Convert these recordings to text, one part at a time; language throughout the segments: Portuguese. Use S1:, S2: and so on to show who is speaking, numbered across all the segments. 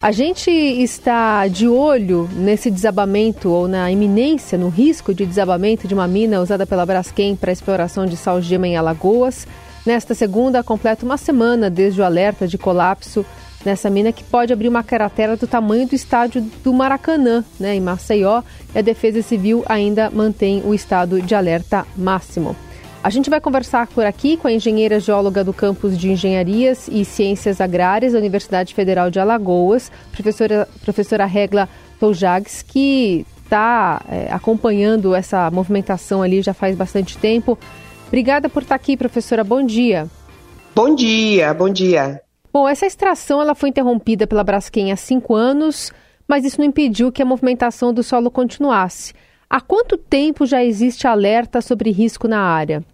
S1: A gente está de olho nesse desabamento ou na iminência, no risco de desabamento de uma mina usada pela Braskem para exploração de salgema em Alagoas. Nesta segunda, completa uma semana desde o alerta de colapso nessa mina que pode abrir uma cratera do tamanho do estádio do Maracanã, né, em Maceió. E a Defesa Civil ainda mantém o estado de alerta máximo. A gente vai conversar por aqui com a engenheira geóloga do campus de Engenharias e Ciências Agrárias da Universidade Federal de Alagoas, professora, professora Regla Toujags, que está é, acompanhando essa movimentação ali já faz bastante tempo. Obrigada por estar aqui, professora. Bom dia.
S2: Bom dia, bom dia.
S1: Bom, essa extração ela foi interrompida pela Braskem há cinco anos, mas isso não impediu que a movimentação do solo continuasse. Há quanto tempo já existe alerta sobre risco na área?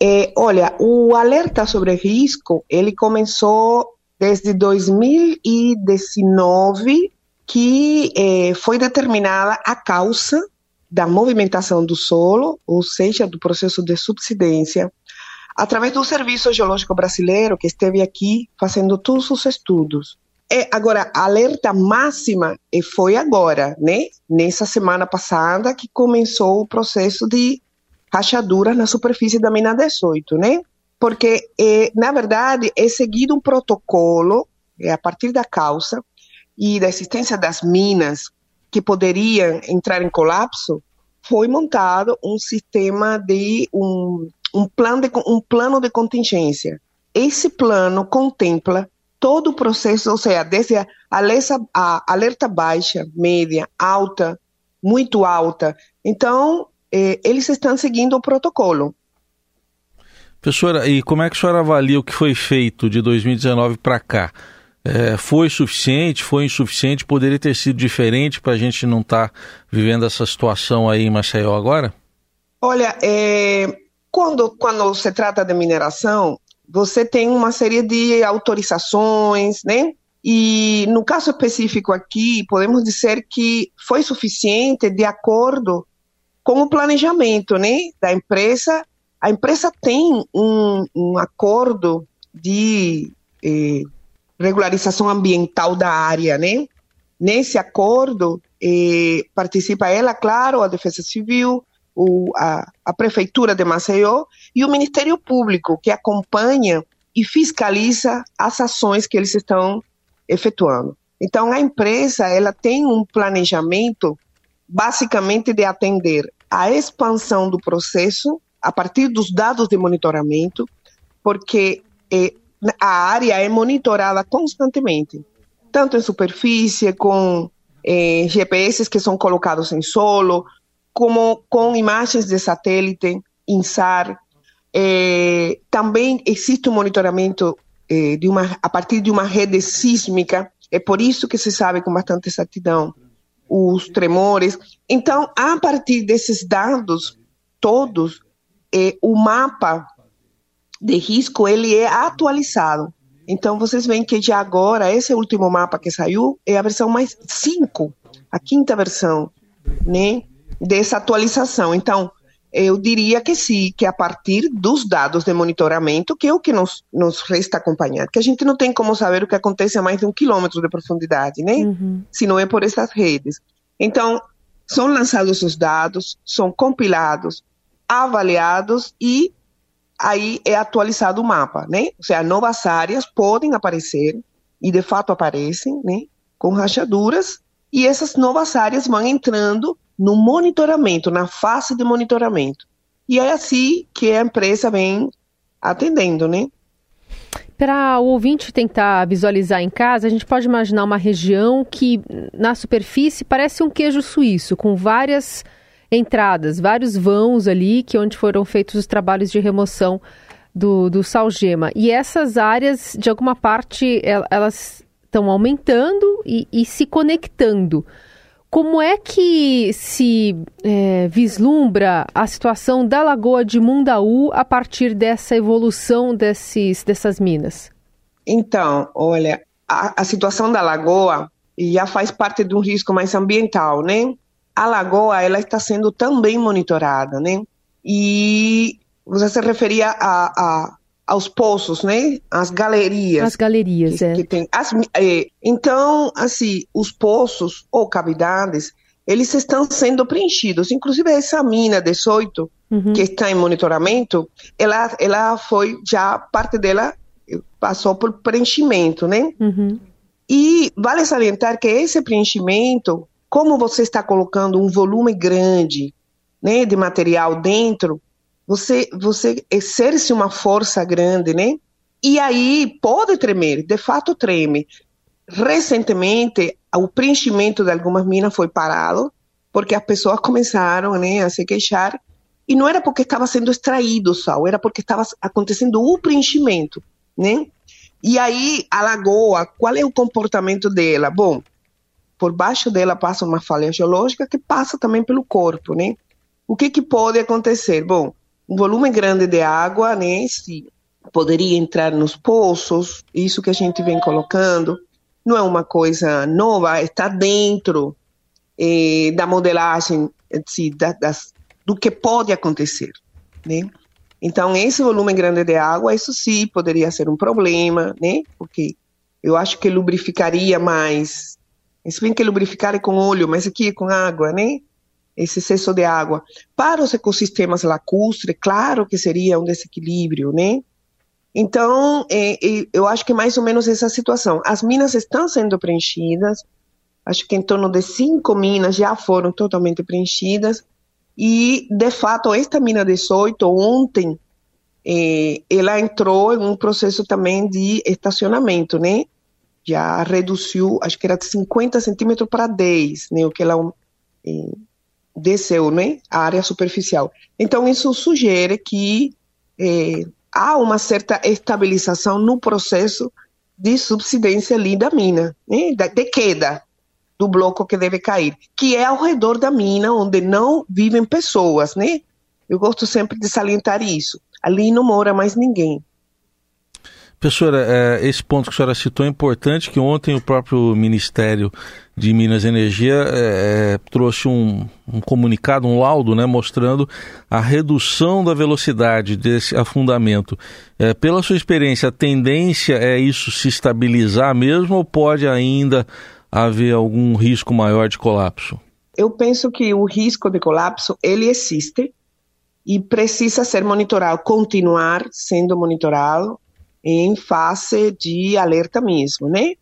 S2: É, olha, o alerta sobre risco, ele começou desde 2019, que é, foi determinada a causa da movimentação do solo, ou seja, do processo de subsidência, através do Serviço Geológico Brasileiro, que esteve aqui fazendo todos os estudos. É, agora, a alerta máxima foi agora, né? Nessa semana passada que começou o processo de rachaduras na superfície da mina 18, né? Porque, é, na verdade, é seguido um protocolo, é, a partir da causa e da existência das minas que poderiam entrar em colapso, foi montado um sistema de um, um, plano de um plano de contingência. Esse plano contempla todo o processo, ou seja, desde a alerta, a alerta baixa, média, alta, muito alta. Então, eh, eles estão seguindo o protocolo.
S3: Professora, e como é que a senhora avalia o que foi feito de 2019 para cá? É, foi suficiente? Foi insuficiente? Poderia ter sido diferente para a gente não estar tá vivendo essa situação aí em Maceió agora?
S2: Olha, é, quando, quando se trata de mineração, você tem uma série de autorizações, né? E no caso específico aqui, podemos dizer que foi suficiente de acordo com o planejamento, né, da empresa. A empresa tem um, um acordo de eh, regularização ambiental da área, né? Nesse acordo eh, participa ela, claro, a Defesa Civil, o, a, a Prefeitura de Maceió e o Ministério Público, que acompanha e fiscaliza as ações que eles estão efetuando. Então, a empresa ela tem um planejamento basicamente de atender a expansão do processo a partir dos dados de monitoramento, porque eh, a área é monitorada constantemente, tanto em superfície, com eh, GPS que são colocados em solo, como com imagens de satélite, INSAR. Eh, também existe um monitoramento eh, de uma, a partir de uma rede sísmica, é por isso que se sabe com bastante exatidão os tremores. Então, a partir desses dados todos, eh, o mapa de risco ele é atualizado. Então, vocês veem que já agora, esse último mapa que saiu é a versão mais 5, a quinta versão, né? Dessa atualização. Então, eu diria que sim, que a partir dos dados de monitoramento, que é o que nos, nos resta acompanhar, que a gente não tem como saber o que acontece a mais de um quilômetro de profundidade, né? Uhum. Se não é por essas redes. Então, são lançados os dados, são compilados, avaliados e aí é atualizado o mapa, né? Ou seja, novas áreas podem aparecer, e de fato aparecem, né? Com rachaduras, e essas novas áreas vão entrando no monitoramento, na fase de monitoramento. E é assim que a empresa vem atendendo, né?
S1: Para o ouvinte tentar visualizar em casa, a gente pode imaginar uma região que na superfície parece um queijo suíço, com várias entradas, vários vãos ali, que é onde foram feitos os trabalhos de remoção do, do salgema. E essas áreas, de alguma parte, elas estão aumentando e, e se conectando. Como é que se é, vislumbra a situação da Lagoa de Mundaú a partir dessa evolução desses, dessas minas?
S2: Então, olha, a, a situação da lagoa já faz parte de um risco mais ambiental, né? A lagoa, ela está sendo também monitorada, né? E você se referia a, a, aos poços, né? As galerias.
S1: As galerias,
S2: que,
S1: é.
S2: Que tem, as, é, então, assim, os poços ou cavidades, eles estão sendo preenchidos. Inclusive, essa mina 18, uhum. que está em monitoramento, ela, ela foi já, parte dela passou por preenchimento, né? Uhum. E vale salientar que esse preenchimento, como você está colocando um volume grande né, de material dentro, você, você exerce uma força grande, né? E aí pode tremer, de fato treme. Recentemente, o preenchimento de algumas minas foi parado, porque as pessoas começaram né, a se queixar, e não era porque estava sendo extraído sal, era porque estava acontecendo o preenchimento, né? E aí, a lagoa, qual é o comportamento dela? Bom, por baixo dela passa uma falha geológica que passa também pelo corpo, né? O que, que pode acontecer? Bom, um volume grande de água, né? Se poderia entrar nos poços, isso que a gente vem colocando, não é uma coisa nova, está dentro eh, da modelagem assim, da, das, do que pode acontecer, né? Então, esse volume grande de água, isso sim poderia ser um problema, né? Porque eu acho que lubrificaria mais. Se bem que lubrificar é com óleo, mas aqui é com água, né? Esse excesso de água. Para os ecossistemas lacustres, claro que seria um desequilíbrio, né? Então, é, é, eu acho que mais ou menos essa situação. As minas estão sendo preenchidas, acho que em torno de cinco minas já foram totalmente preenchidas, e, de fato, esta mina 18, ontem, é, ela entrou em um processo também de estacionamento, né? Já reduziu, acho que era de 50 centímetros para 10, né? O que ela é, desceu né, a área superficial. Então, isso sugere que é, há uma certa estabilização no processo de subsidência ali da mina, né, de queda do bloco que deve cair, que é ao redor da mina, onde não vivem pessoas, né? Eu gosto sempre de salientar isso. Ali não mora mais ninguém.
S3: Professora, é, esse ponto que a senhora citou é importante, que ontem o próprio Ministério de Minas e Energia é, é, trouxe um, um, comunicado, um laudo, né, mostrando a redução da velocidade desse afundamento. É, pela sua experiência, a tendência é isso se estabilizar mesmo ou pode ainda haver algum risco maior de colapso?
S2: Eu penso que o risco de colapso, ele existe e precisa ser monitorado, continuar sendo monitorado em fase de alerta mesmo, né?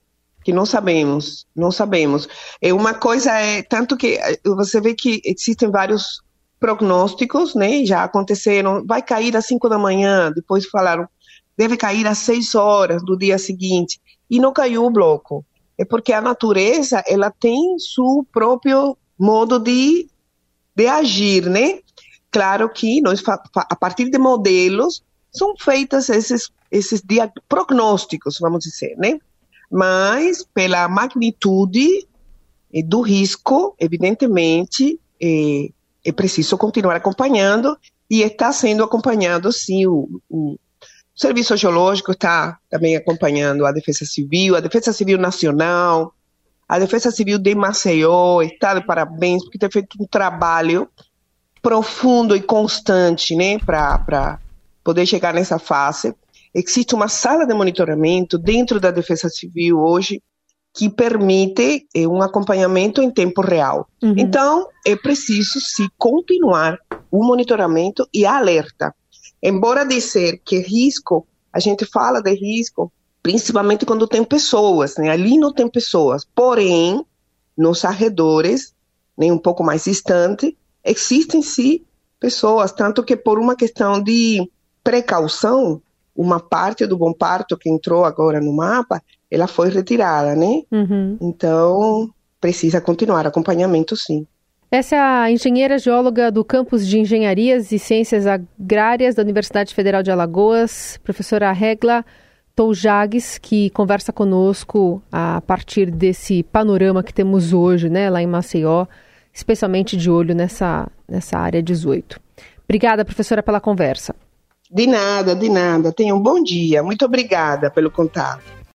S2: Que não sabemos, não sabemos. É uma coisa é tanto que eh, você vê que existem vários prognósticos, né? Já aconteceram, vai cair às 5 da manhã, depois falaram deve cair às 6 horas do dia seguinte e não caiu o bloco. É porque a natureza, ela tem seu próprio modo de de agir, né? Claro que nós a partir de modelos são feitas esses esses prognósticos, vamos dizer, né? Mas pela magnitude eh, do risco, evidentemente, é, é preciso continuar acompanhando e está sendo acompanhado, sim, o, o Serviço Geológico está também acompanhando a Defesa Civil, a Defesa Civil Nacional, a Defesa Civil de Maceió está de parabéns porque tem feito um trabalho profundo e constante, né, para poder chegar nessa fase. Existe uma sala de monitoramento dentro da Defesa Civil hoje que permite eh, um acompanhamento em tempo real. Uhum. Então, é preciso se continuar o monitoramento e a alerta. Embora dizer que risco, a gente fala de risco, principalmente quando tem pessoas, né? Ali não tem pessoas. Porém, nos arredores, nem um pouco mais distante, existem sim pessoas, tanto que por uma questão de precaução, uma parte do Bom Parto que entrou agora no mapa, ela foi retirada, né? Uhum. Então, precisa continuar acompanhamento, sim.
S1: Essa é a engenheira geóloga do campus de Engenharias e Ciências Agrárias da Universidade Federal de Alagoas, professora Regla Toujagues, que conversa conosco a partir desse panorama que temos hoje, né, lá em Maceió, especialmente de olho nessa, nessa área 18. Obrigada, professora, pela conversa.
S2: De nada, de nada. Tenha um bom dia. Muito obrigada pelo contato.